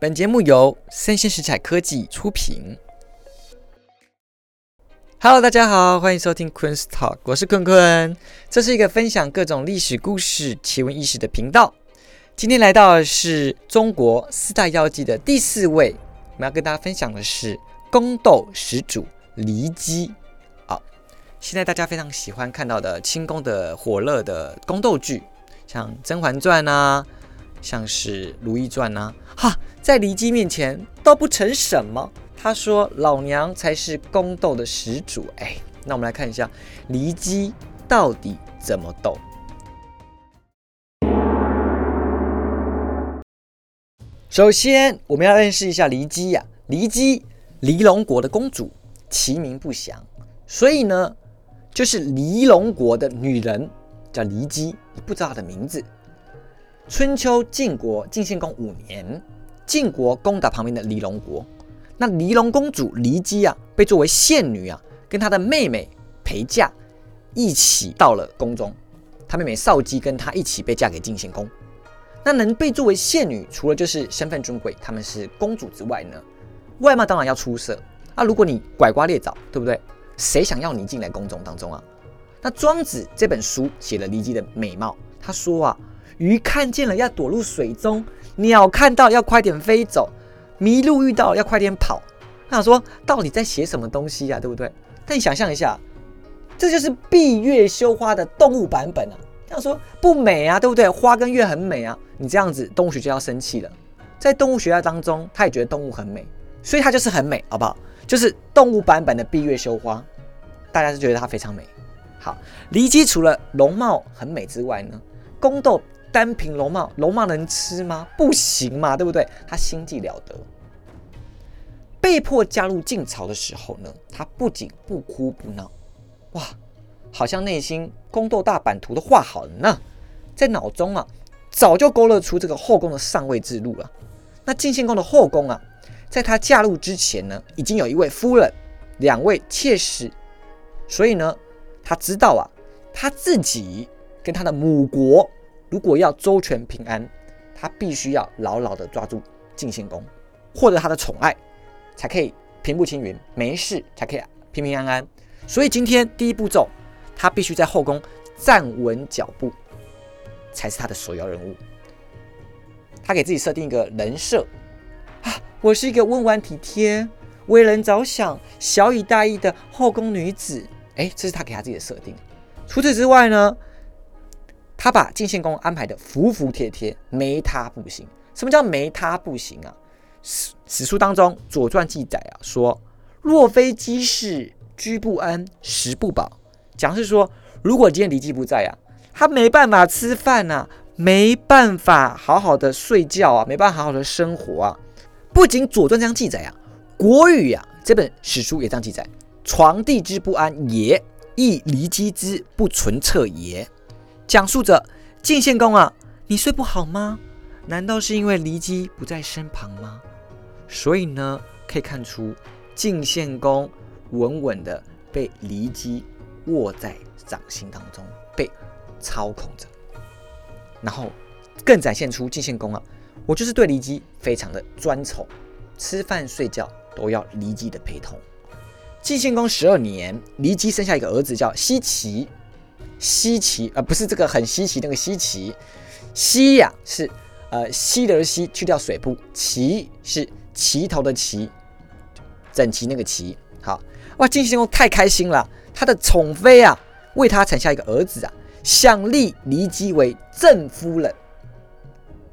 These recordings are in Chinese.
本节目由三星石材科技出品。Hello，大家好，欢迎收听 Queen's Talk，我是坤坤。这是一个分享各种历史故事、奇闻异事的频道。今天来到的是中国四大妖姬的第四位，我们要跟大家分享的是宫斗始祖骊姬。好，现在大家非常喜欢看到的清宫的火热的宫斗剧，像《甄嬛传》啊。像是《如懿传》呐，哈，在骊姬面前都不成什么。他说：“老娘才是宫斗的始祖。”哎，那我们来看一下骊姬到底怎么斗。首先，我们要认识一下骊姬呀。骊姬，骊龙国的公主，其名不详，所以呢，就是骊龙国的女人叫骊姬，不知道她的名字。春秋晋国晋献公五年，晋国攻打旁边的骊龙国，那骊龙公主骊姬啊，被作为献女啊，跟她的妹妹陪嫁，一起到了宫中。她妹妹少姬跟她一起被嫁给晋献公。那能被作为献女，除了就是身份尊贵，他们是公主之外呢，外貌当然要出色。啊，如果你拐瓜裂枣，对不对？谁想要你进来宫中当中啊？那庄子这本书写了骊姬的美貌，他说啊。鱼看见了要躲入水中，鸟看到要快点飞走，麋鹿遇到要快点跑。他想说，到底在写什么东西呀？对不对？但你想象一下，这就是闭月羞花的动物版本啊！这样说不美啊，对不对？花跟月很美啊，你这样子，动物学家要生气了。在动物学家当中，他也觉得动物很美，所以它就是很美，好不好？就是动物版本的闭月羞花，大家是觉得它非常美。好，骊姬除了容貌很美之外呢，宫斗。单凭龙貌，龙貌能吃吗？不行嘛，对不对？他心计了得，被迫加入晋朝的时候呢，他不仅不哭不闹，哇，好像内心宫斗大版图都画好了呢，在脑中啊，早就勾勒出这个后宫的上位之路了。那晋献公的后宫啊，在他嫁入之前呢，已经有一位夫人，两位妾室，所以呢，他知道啊，他自己跟他的母国。如果要周全平安，他必须要牢牢的抓住晋献公，获得他的宠爱，才可以平步青云，没事才可以平平安安。所以今天第一步骤，他必须在后宫站稳脚步，才是他的首要任务。他给自己设定一个人设啊，我是一个温婉体贴、为人着想、小以大义的后宫女子。哎，这是他给他自己的设定。除此之外呢？他把晋献公安排的服服帖帖，没他不行。什么叫没他不行啊？史史书当中《左传》记载啊，说若非姬室居不安，食不饱，讲是说，如果今天骊姬不在啊，他没办法吃饭呐，没办法好好的睡觉啊，没办法好好的生活啊。不仅《左传》这样记载啊，《国语》啊这本史书也这样记载：床地之不安也，亦骊姬之不纯澈也。讲述着晋献公啊，你睡不好吗？难道是因为骊姬不在身旁吗？所以呢，可以看出晋献公稳稳的被骊姬握在掌心当中，被操控着。然后更展现出晋献公啊，我就是对骊姬非常的专宠，吃饭睡觉都要骊姬的陪同。晋献公十二年，骊姬生下一个儿子叫奚齐。稀奇，而不是这个很稀奇那个稀奇。稀呀是呃稀的稀，去掉水部。齐是齐头的齐，整齐那个齐。好哇，晋献公太开心了，他的宠妃啊为他产下一个儿子啊，想立骊姬为正夫人。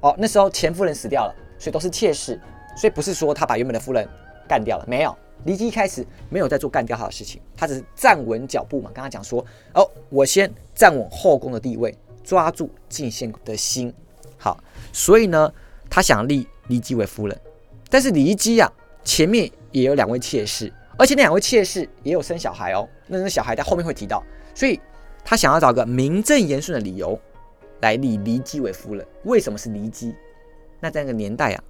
哦，那时候前夫人死掉了，所以都是妾室，所以不是说他把原本的夫人干掉了，没有。骊姬一开始没有在做干掉他的事情，他只是站稳脚步嘛。刚刚讲说，哦，我先站稳后宫的地位，抓住晋献公的心。好，所以呢，他想立骊姬为夫人。但是骊姬啊，前面也有两位妾室，而且那两位妾室也有生小孩哦。那那小孩在后面会提到，所以他想要找个名正言顺的理由来立骊姬为夫人。为什么是骊姬？那在那个年代啊。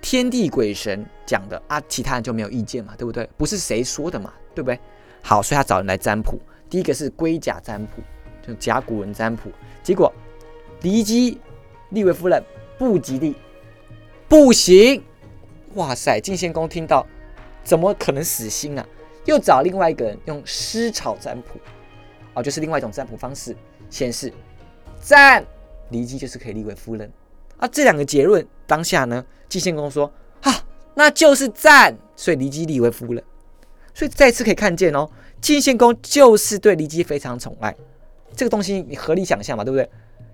天地鬼神讲的啊，其他人就没有意见嘛，对不对？不是谁说的嘛，对不对？好，所以他找人来占卜。第一个是龟甲占卜，就甲骨文占卜。结果骊姬立为夫人不吉利，不行！哇塞，晋献公听到，怎么可能死心啊？又找另外一个人用尸草占卜，哦，就是另外一种占卜方式，显示占骊姬就是可以立为夫人。啊，这两个结论当下呢，晋献公说啊，那就是赞，所以骊姬立为夫人。所以再次可以看见哦，晋献公就是对骊姬非常宠爱。这个东西你合理想象嘛，对不对？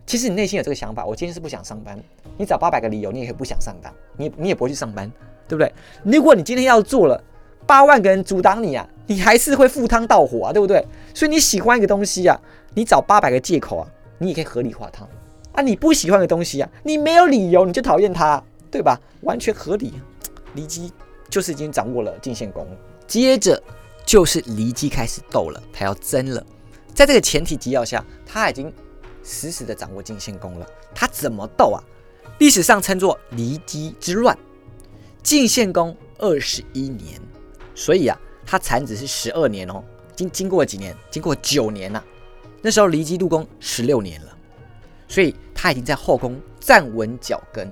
其实你内心有这个想法，我今天是不想上班，你找八百个理由，你也可以不想上班，你你也不会去上班，对不对？如果你今天要做了，八万个人阻挡你啊，你还是会赴汤蹈火啊，对不对？所以你喜欢一个东西啊，你找八百个借口啊，你也可以合理化它啊。你不喜欢的东西啊，你没有理由你就讨厌它，对吧？完全合理。骊姬就是已经掌握了晋献公，接着就是骊姬开始斗了，他要争了。在这个前提基要下，他已经死死的掌握晋献公了。他怎么斗啊？历史上称作骊姬之乱。晋献公二十一年，所以啊，他产子是十二年哦。经经过几年？经过九年呐。那时候骊姬入宫十六年了，所以他已经在后宫站稳脚跟。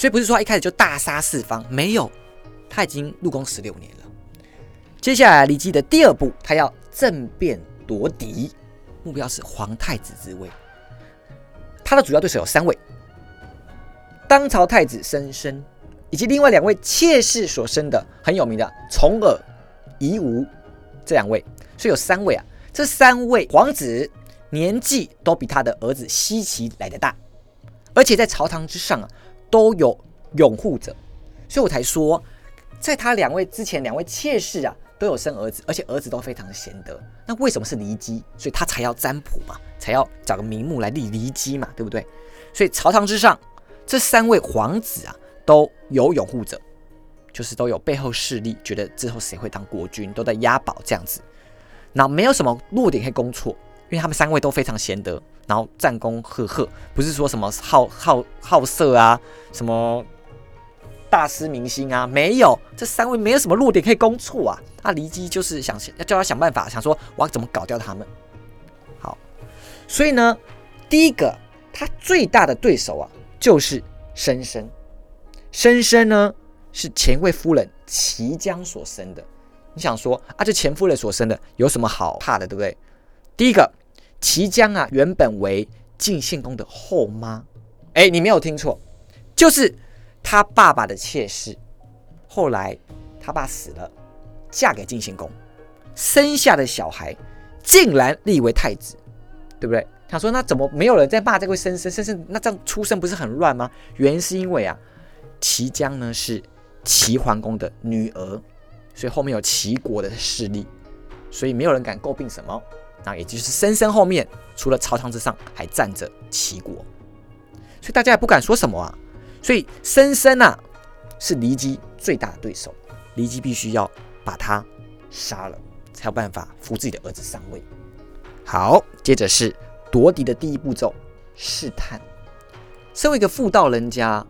所以不是说一开始就大杀四方，没有，他已经入宫十六年了。接下来骊姬的第二步，他要政变。夺嫡，目标是皇太子之位。他的主要对手有三位：当朝太子申生，以及另外两位妾室所生的很有名的重耳、夷吾这两位。所以有三位啊。这三位皇子年纪都比他的儿子西齐来的大，而且在朝堂之上啊都有拥护者。所以我才说，在他两位之前，两位妾室啊。都有生儿子，而且儿子都非常的贤德。那为什么是骊姬？所以他才要占卜嘛，才要找个名目来立骊姬嘛，对不对？所以朝堂之上，这三位皇子啊，都有拥护者，就是都有背后势力，觉得之后谁会当国君，都在押宝这样子。那没有什么弱点可以攻错，因为他们三位都非常贤德，然后战功赫赫，不是说什么好好好色啊，什么。大师明星啊，没有这三位没有什么弱点可以攻错啊。那骊姬就是想要叫他想办法，想说我要怎么搞掉他们。好，所以呢，第一个他最大的对手啊，就是申生。申生呢是前位夫人齐姜所生的。你想说啊，这前夫人所生的有什么好怕的，对不对？第一个，齐姜啊原本为晋献公的后妈。哎，你没有听错，就是。他爸爸的妾室，后来他爸死了，嫁给晋献公，生下的小孩竟然立为太子，对不对？他说：“那怎么没有人在骂这位生生生生？那这样出生不是很乱吗？”原因是因为啊，齐姜呢是齐桓公的女儿，所以后面有齐国的势力，所以没有人敢诟病什么。那也就是生生后面除了朝堂之上还站着齐国，所以大家也不敢说什么啊。所以申生啊是骊姬最大的对手，骊姬必须要把他杀了，才有办法扶自己的儿子上位。好，接着是夺嫡的第一步骤试探。身为一个妇道人家，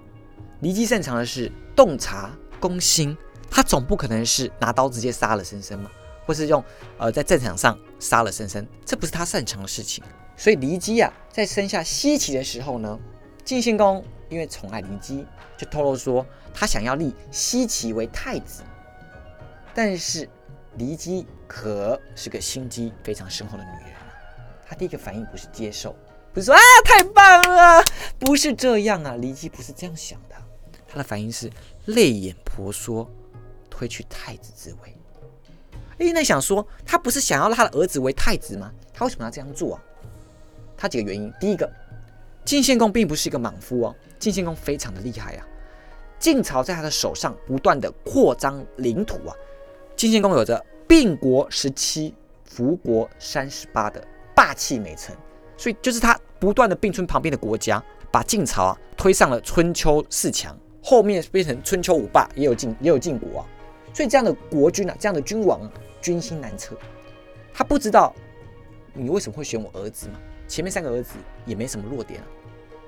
骊姬擅长的是洞察攻心，他总不可能是拿刀直接杀了申生嘛，或是用呃在战场上杀了申生，这不是他擅长的事情。所以骊姬啊在生下奚齐的时候呢，晋献公。因为宠爱骊姬，就透露说他想要立奚齐为太子。但是骊姬可是个心机非常深厚的女人啊，她第一个反应不是接受，不是说啊太棒了，不是这样啊，骊姬不是这样想的，她的反应是泪眼婆娑，推去太子之位。哎，那想说他不是想要他的儿子为太子吗？他为什么要这样做啊？他几个原因，第一个。晋献公并不是一个莽夫哦，晋献公非常的厉害啊。晋朝在他的手上不断的扩张领土啊，晋献公有着并国十七、服国三十八的霸气美称，所以就是他不断的并吞旁边的国家，把晋朝啊推上了春秋四强，后面变成春秋五霸，也有晋也有晋国啊。所以这样的国君啊，这样的君王啊，军心难测。他不知道你为什么会选我儿子嘛？前面三个儿子也没什么弱点啊，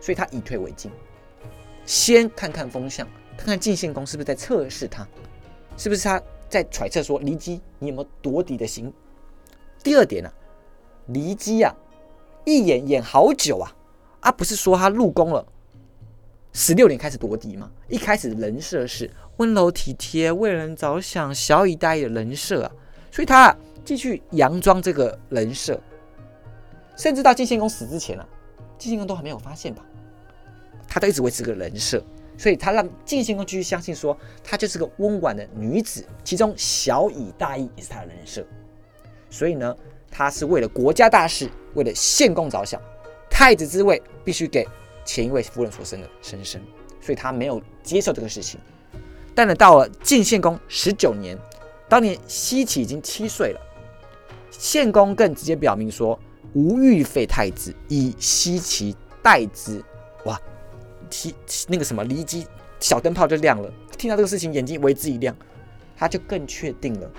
所以他以退为进，先看看风向，看看晋献公是不是在测试他，是不是他在揣测说骊姬你有没有夺嫡的心。第二点呢，骊姬啊，一演演好久啊，啊不是说他入宫了十六年开始夺嫡嘛，一开始人设是温柔体贴、为人着想、小以大义的人设啊，所以他继续佯装这个人设，甚至到晋献公死之前啊，晋献公都还没有发现吧，他都一直维持个人设，所以他让晋献公继续相信说，她就是个温婉的女子，其中小以大义也是他的人设，所以呢，他是为了国家大事，为了献公着想，太子之位必须给。前一位夫人所生的生生，所以他没有接受这个事情。但呢，到了晋献公十九年，当年西岐已经七岁了，献公更直接表明说：“无欲废太子，以西岐代之。”哇，提那个什么骊姬小灯泡就亮了。听到这个事情，眼睛为之一亮，他就更确定了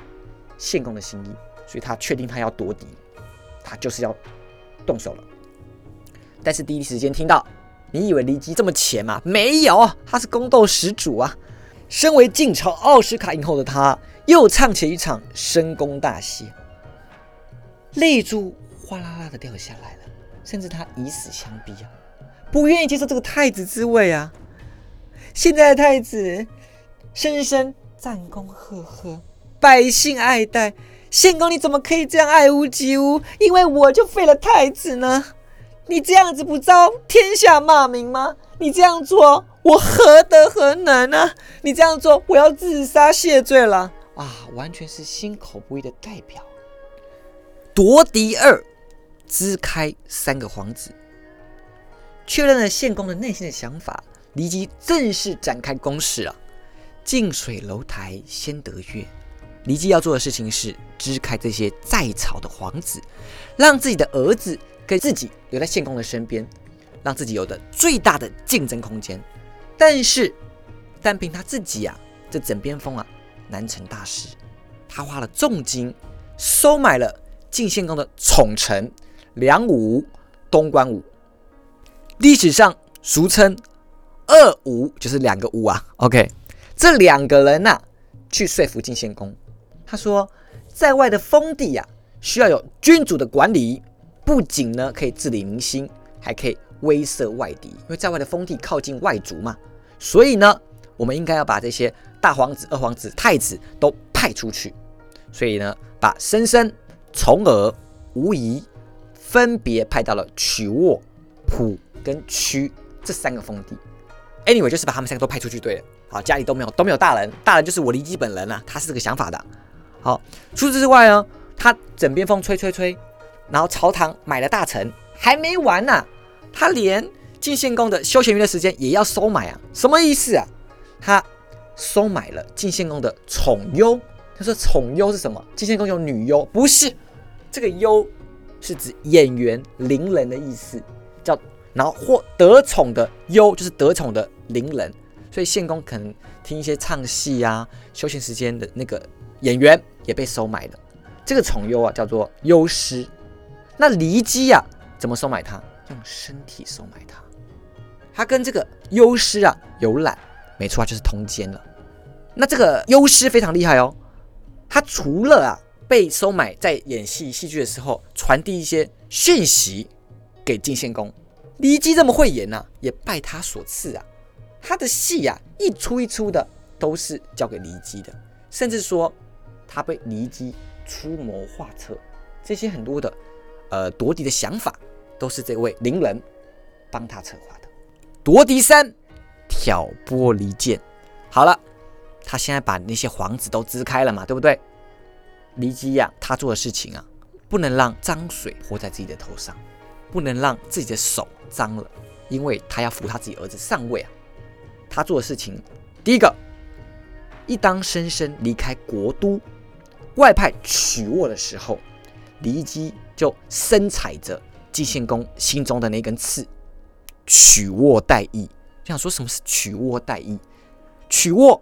献公的心意，所以他确定他要夺嫡，他就是要动手了。但是第一时间听到。你以为骊姬这么浅吗？没有，他是宫斗始祖啊！身为晋朝奥斯卡影后的他，又唱起一场深宫大戏，泪珠哗啦啦的掉下来了，甚至他以死相逼啊，不愿意接受这个太子之位啊！现在的太子，深深战功赫赫，百姓爱戴，献公你怎么可以这样爱屋及乌？因为我就废了太子呢？你这样子不遭天下骂名吗？你这样做，我何德何能呢？你这样做，我要自杀谢罪了啊！完全是心口不一的代表。夺嫡二，支开三个皇子，确认了献公的内心的想法，骊姬正式展开攻势了。近水楼台先得月，骊姬要做的事情是支开这些在朝的皇子，让自己的儿子。给自己留在献公的身边，让自己有的最大的竞争空间。但是，单凭他自己啊，这枕边风啊，难成大师。他花了重金收买了晋献公的宠臣梁武、东关武，历史上俗称二武，就是两个武啊。OK，这两个人呐，去说服晋献公，他说，在外的封地呀，需要有君主的管理。不仅呢可以治理民心，还可以威慑外敌。因为在外的封地靠近外族嘛，所以呢，我们应该要把这些大皇子、二皇子、太子都派出去。所以呢，把申生、重耳、无疑分别派到了曲沃、蒲跟曲这三个封地。Anyway，就是把他们三个都派出去。对了，好，家里都没有都没有大人，大人就是我骊姬本人啊，他是这个想法的。好，除此之外呢，他枕边风吹吹吹。然后朝堂买了大臣，还没完呢，他连晋献公的休闲娱乐时间也要收买啊？什么意思啊？他收买了晋献公的宠优。他说宠优是什么？晋献公有女优？不是，这个优是指演员、伶人的意思，叫然后或得宠的优就是得宠的伶人，所以献公可能听一些唱戏啊，休闲时间的那个演员也被收买了。这个宠优啊叫做优师。那骊姬呀，怎么收买他？用身体收买他。他跟这个优师啊有染，没错啊，就是通奸了。那这个优师非常厉害哦，他除了啊被收买，在演戏戏剧的时候传递一些讯息给晋献公，骊姬这么会演呢，也拜他所赐啊。他的戏呀，一出一出的都是交给骊姬的，甚至说他被骊姬出谋划策，这些很多的。呃，夺嫡的想法都是这位伶人帮他策划的。夺嫡三，挑拨离间。好了，他现在把那些皇子都支开了嘛，对不对？骊姬呀，他做的事情啊，不能让脏水泼在自己的头上，不能让自己的手脏了，因为他要扶他自己儿子上位啊。他做的事情，第一个，一当申生离开国都，外派曲沃的时候，骊姬。就深踩着晋献公心中的那根刺，曲沃代邑。就想说什么是曲沃代邑？曲沃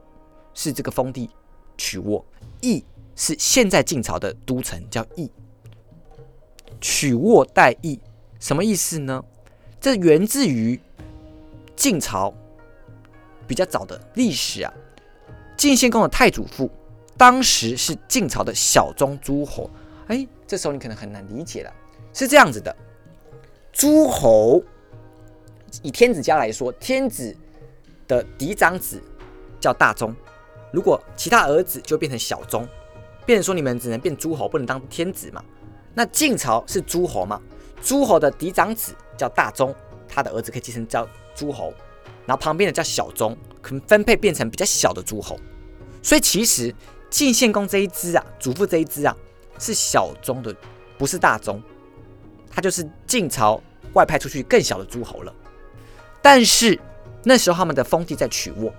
是这个封地，曲沃邑是现在晋朝的都城，叫邑。曲沃代邑什么意思呢？这源自于晋朝比较早的历史啊。晋献公的太祖父当时是晋朝的小宗诸侯。哎，这时候你可能很难理解了，是这样子的：诸侯以天子家来说，天子的嫡长子叫大宗，如果其他儿子就变成小宗，变成说你们只能变诸侯，不能当天子嘛。那晋朝是诸侯嘛，诸侯的嫡长子叫大宗，他的儿子可以继承叫诸侯，然后旁边的叫小宗，可能分配变成比较小的诸侯。所以其实晋献公这一支啊，祖父这一支啊，是小宗的，不是大宗，他就是晋朝外派出去更小的诸侯了。但是那时候他们的封地在曲沃，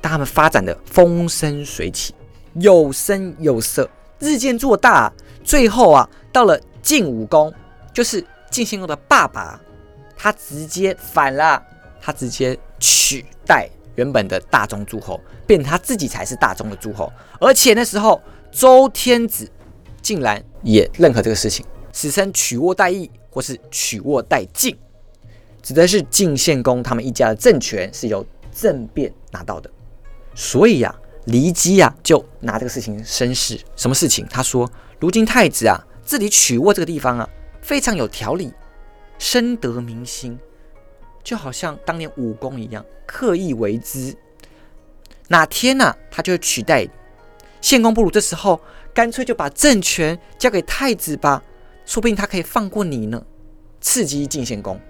但他们发展的风生水起，有声有色，日渐做大。最后啊，到了晋武公，就是晋献公的爸爸，他直接反了，他直接取代原本的大宗诸侯，变他自己才是大宗的诸侯。而且那时候周天子竟然也认可这个事情，史称曲沃代义，或是曲沃代晋，指的是晋献公他们一家的政权是由政变拿到的。所以呀，骊姬呀就拿这个事情生事，什么事情？他说。如今太子啊，治理曲沃这个地方啊，非常有条理，深得民心，就好像当年武功一样，刻意为之。哪天呐，他就会取代献公。不如这时候，干脆就把政权交给太子吧，说不定他可以放过你呢。刺激晋献公，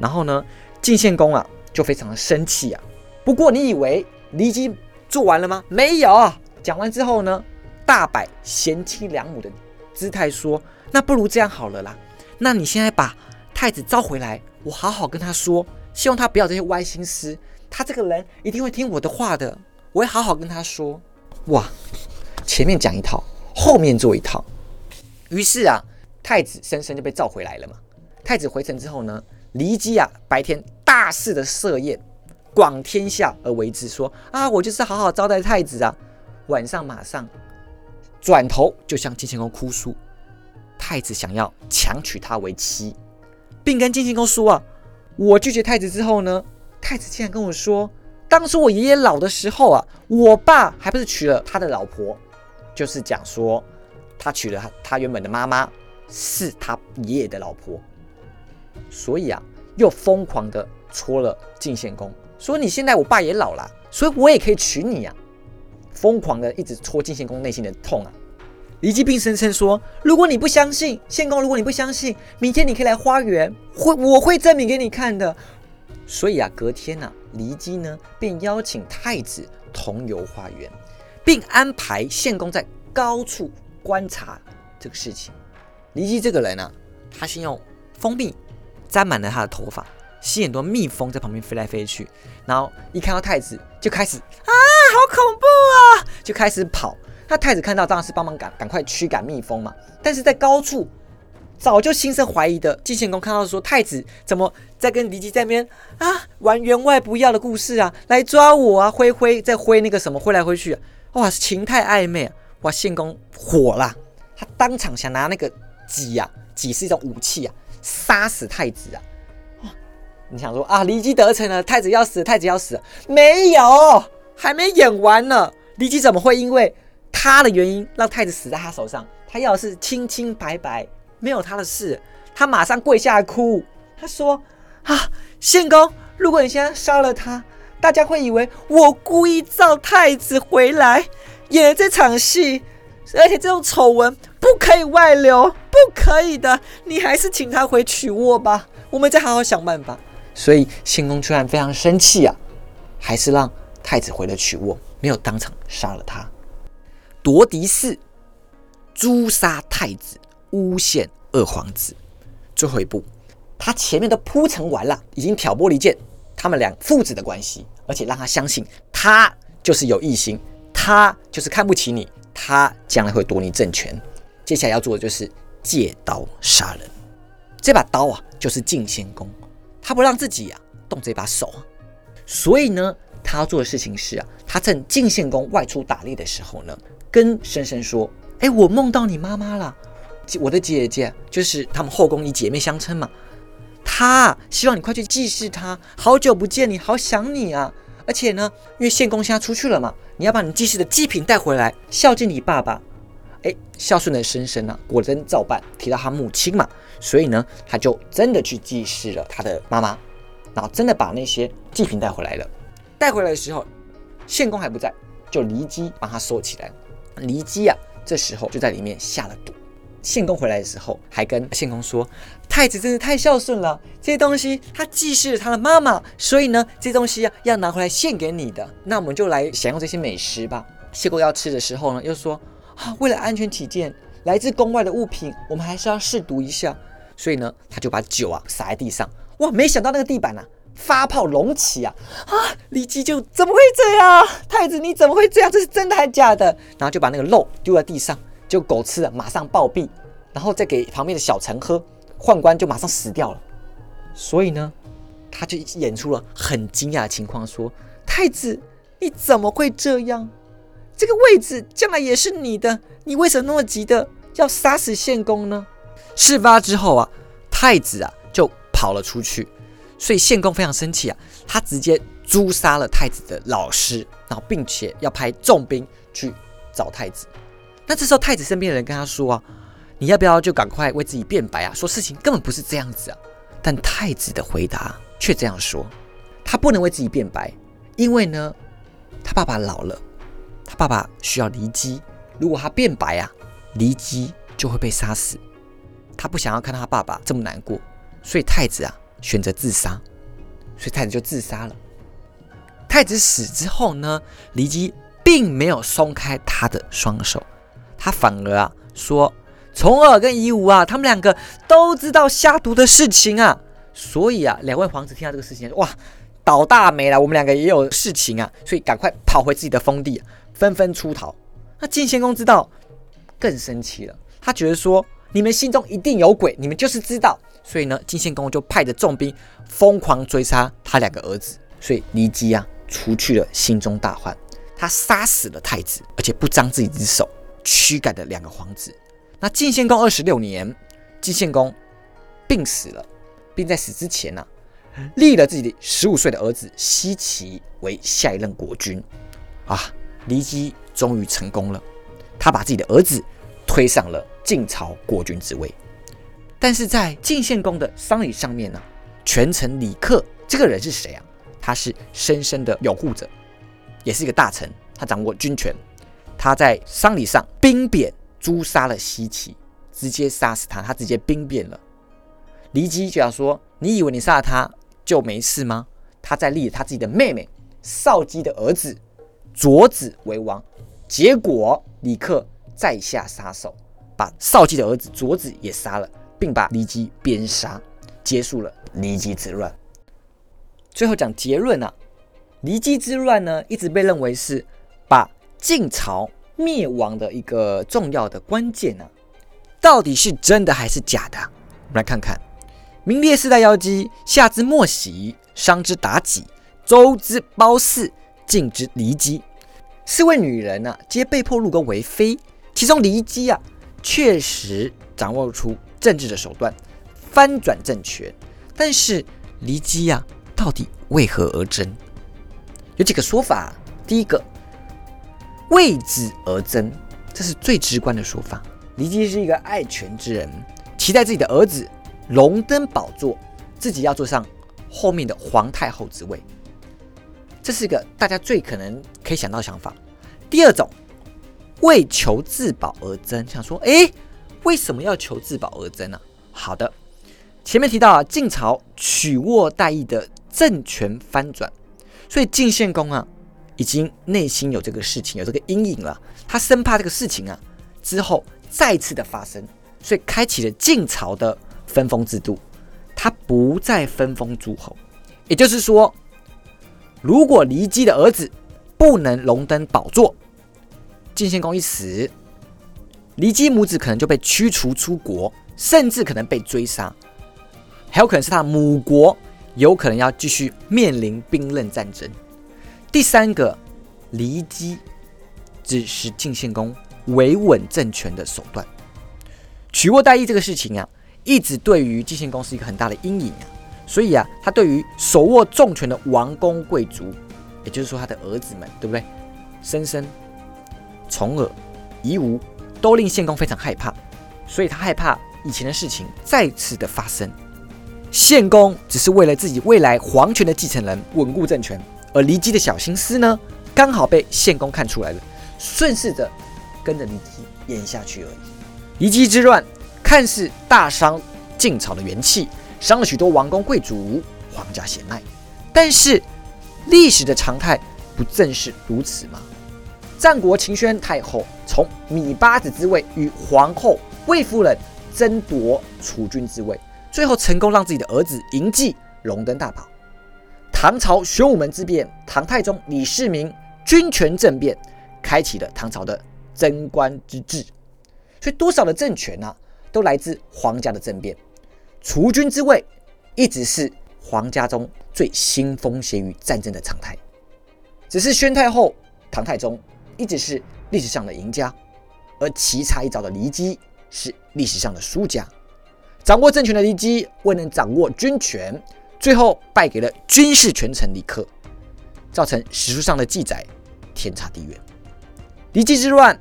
然后呢，晋献公啊，就非常的生气啊。不过你以为骊姬做完了吗？没有，讲完之后呢？大摆贤妻良母的姿态说：“那不如这样好了啦，那你现在把太子召回来，我好好跟他说，希望他不要这些歪心思。他这个人一定会听我的话的，我会好好跟他说。哇，前面讲一套，后面做一套。于是啊，太子生生就被召回来了嘛。太子回城之后呢，骊姬啊，白天大肆的设宴，广天下而为之，说啊，我就是好好招待太子啊。晚上马上。”转头就向晋献公哭诉，太子想要强娶她为妻，并跟晋献公说啊，我拒绝太子之后呢，太子竟然跟我说，当初我爷爷老的时候啊，我爸还不是娶了他的老婆，就是讲说他娶了他他原本的妈妈是他爷爷的老婆，所以啊，又疯狂的戳了晋献公，说你现在我爸也老了，所以我也可以娶你呀。疯狂的一直戳晋献公内心的痛啊！骊姬并声称说：“如果你不相信献公，如果你不相信，明天你可以来花园，会我会证明给你看的。”所以啊，隔天呢，骊姬呢便邀请太子同游花园，并安排献公在高处观察这个事情。骊姬这个人呢，他先用蜂蜜沾满了他的头发。吸很多蜜蜂在旁边飞来飞去，然后一看到太子就开始啊，好恐怖啊，就开始跑。那太子看到当然是帮忙赶赶快驱赶蜜蜂嘛。但是在高处早就心生怀疑的晋献公看到说太子怎么在跟骊姬在那边啊玩员外不要的故事啊，来抓我啊，挥挥在挥那个什么挥来挥去，哇，情态暧昧啊，哇，献公火了，他当场想拿那个戟啊，戟是一种武器啊，杀死太子啊。你想说啊，骊姬得逞了，太子要死，太子要死，没有，还没演完呢。骊姬怎么会因为他的原因让太子死在他手上？他要的是清清白白，没有他的事。他马上跪下来哭，他说：“啊，献公，如果你现在杀了他，大家会以为我故意召太子回来演了这场戏，而且这种丑闻不可以外流，不可以的。你还是请他回曲沃吧，我们再好好想办法。”所以献公虽然非常生气啊，还是让太子回了曲沃，没有当场杀了他。夺嫡嗣，诛杀太子，诬陷二皇子。最后一步，他前面都铺陈完了，已经挑拨离间他们俩父子的关系，而且让他相信他就是有异心，他就是看不起你，他将来会夺你政权。接下来要做的就是借刀杀人。这把刀啊，就是晋献公。他不让自己啊动这把手，所以呢，他要做的事情是啊，他趁晋献公外出打猎的时候呢，跟申生说：“哎，我梦到你妈妈了，我的姐姐就是他们后宫以姐妹相称嘛。她希望你快去祭祀她，好久不见你，好想你啊！而且呢，因为献公现在出去了嘛，你要把你祭祀的祭品带回来，孝敬你爸爸。哎，孝顺的申生呢，果真照办，提到他母亲嘛。”所以呢，他就真的去祭祀了他的妈妈，然后真的把那些祭品带回来了。带回来的时候，献公还不在，就骊姬帮他收起来。骊姬啊，这时候就在里面下了毒。献公回来的时候，还跟献公说：“太子真是太孝顺了，这些东西他祭祀他的妈妈，所以呢，这些东西啊要拿回来献给你的。那我们就来享用这些美食吧。”献公要吃的时候呢，又说：“啊，为了安全起见，来自宫外的物品，我们还是要试毒一下。”所以呢，他就把酒啊洒在地上。哇，没想到那个地板啊发泡隆起啊！啊，李姬就怎么会这样？太子你怎么会这样？这是真的还是假的？然后就把那个肉丢在地上。就狗吃了，马上暴毙，然后再给旁边的小臣喝，宦官就马上死掉了。所以呢，他就演出了很惊讶的情况，说：“太子，你怎么会这样？这个位置将来也是你的，你为什么那么急的要杀死献公呢？”事发之后啊，太子啊就跑了出去，所以献公非常生气啊，他直接诛杀了太子的老师，然后并且要派重兵去找太子。那这时候太子身边的人跟他说啊，你要不要就赶快为自己辩白啊？说事情根本不是这样子啊。但太子的回答却这样说：他不能为自己辩白，因为呢，他爸爸老了，他爸爸需要离姬。如果他辩白啊，离姬就会被杀死。他不想要看到他爸爸这么难过，所以太子啊选择自杀。所以太子就自杀了。太子死之后呢，骊姬并没有松开他的双手。他反而啊说，重耳跟夷吾啊，他们两个都知道下毒的事情啊，所以啊，两位皇子听到这个事情，哇，倒大霉了，我们两个也有事情啊，所以赶快跑回自己的封地，纷纷出逃。那晋献公知道，更生气了，他觉得说，你们心中一定有鬼，你们就是知道，所以呢，晋献公就派着重兵疯狂追杀他两个儿子，所以骊姬啊，除去了心中大患，他杀死了太子，而且不张自己之手。驱赶的两个皇子。那晋献公二十六年，晋献公病死了，并在死之前呢，立了自己的十五岁的儿子奚齐为下一任国君。啊，骊姬终于成功了，他把自己的儿子推上了晋朝国君之位。但是在晋献公的丧礼上面呢，权臣李克这个人是谁啊？他是深深的拥护者，也是一个大臣，他掌握军权。他在丧礼上兵变诛杀了西岐，直接杀死他，他直接兵变了。骊姬就要说：“你以为你杀了他就没事吗？”他在立他自己的妹妹少姬的儿子卓子为王，结果李克在下杀手，把少姬的儿子卓子也杀了，并把骊姬鞭杀，结束了骊姬之乱。最后讲结论啊，骊姬之乱呢，一直被认为是。晋朝灭亡的一个重要的关键呢，到底是真的还是假的？我们来看看：名列四大妖姬，夏之莫喜，商之妲己，周之褒姒，晋之骊姬，四位女人呢，皆被迫入宫为妃。其中骊姬啊，确实掌握出政治的手段，翻转政权。但是骊姬啊，到底为何而争？有几个说法。第一个。为子而争，这是最直观的说法。骊姬是一个爱权之人，期待自己的儿子荣登宝座，自己要坐上后面的皇太后之位。这是一个大家最可能可以想到的想法。第二种，为求自保而争，想说，哎，为什么要求自保而争呢？好的，前面提到啊，晋朝取握代议的政权翻转，所以晋献公啊。已经内心有这个事情，有这个阴影了。他生怕这个事情啊之后再次的发生，所以开启了晋朝的分封制度。他不再分封诸侯，也就是说，如果骊姬的儿子不能荣登宝座，晋献公一死，骊姬母子可能就被驱逐出国，甚至可能被追杀，还有可能是他母国有可能要继续面临兵刃战争。第三个，骊姬只是晋献公维稳政权的手段。取握代议这个事情啊，一直对于晋献公是一个很大的阴影啊。所以啊，他对于手握重权的王公贵族，也就是说他的儿子们，对不对？申生、重耳、夷吾，都令献公非常害怕。所以他害怕以前的事情再次的发生。献公只是为了自己未来皇权的继承人稳固政权。而骊姬的小心思呢，刚好被献公看出来了，顺势着跟着骊姬演下去而已。骊姬之乱看似大伤晋朝的元气，伤了许多王公贵族、皇家血脉，但是历史的常态不正是如此吗？战国秦宣太后从芈八子之位与皇后魏夫人争夺储君之位，最后成功让自己的儿子嬴稷荣登大宝。唐朝玄武门之变，唐太宗李世民军权政变，开启了唐朝的贞观之治。所以多少的政权呢，都来自皇家的政变。除君之位一直是皇家中最腥风血雨战争的常态。只是宣太后、唐太宗一直是历史上的赢家，而棋差一招的骊姬是历史上的输家。掌握政权的骊姬未能掌握军权。最后败给了军事权臣李克，造成史书上的记载天差地远。骊姬之乱，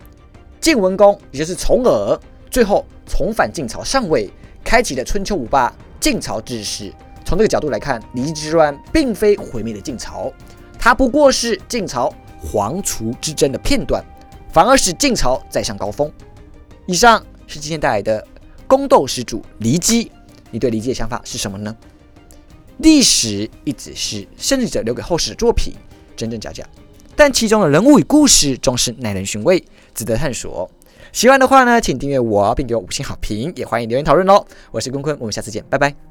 晋文公也就是重耳，最后重返晋朝上位，开启了春秋五霸晋朝之时。从这个角度来看，骊姬之乱并非毁灭了晋朝，它不过是晋朝皇储之争的片段，反而使晋朝再上高峰。以上是今天带来的宫斗始祖骊姬，你对骊姬的想法是什么呢？历史一直是胜利者留给后世的作品，真真假假，但其中的人物与故事总是耐人寻味，值得探索。喜欢的话呢，请订阅我，并给我五星好评，也欢迎留言讨论哦。我是坤坤，我们下次见，拜拜。